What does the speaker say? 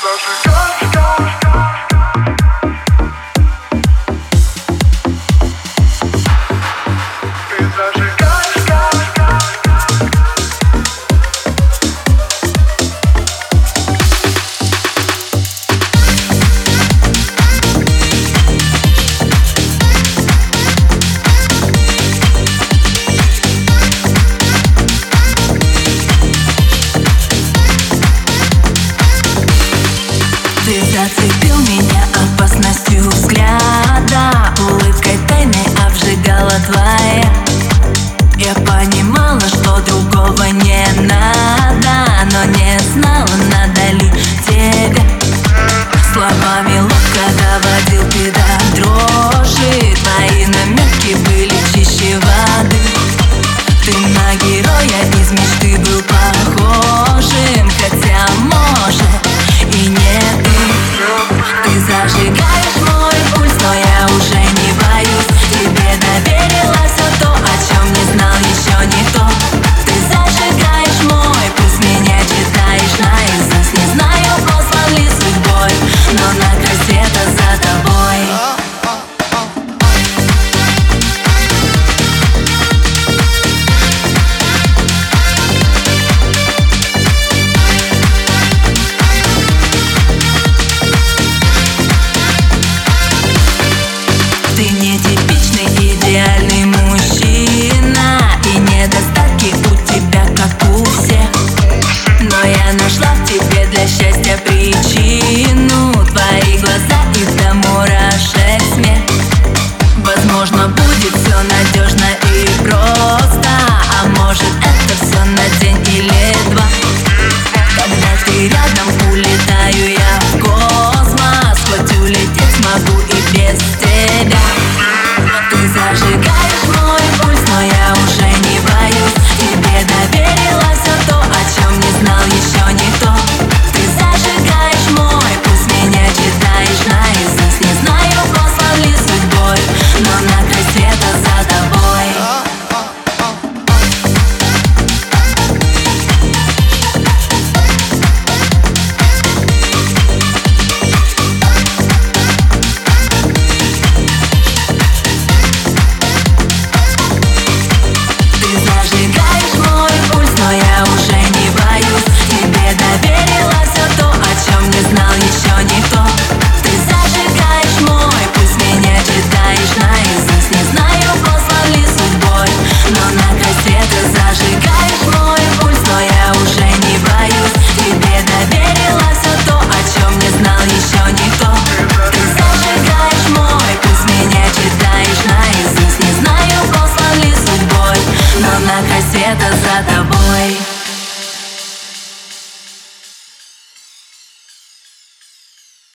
go героя из мечты был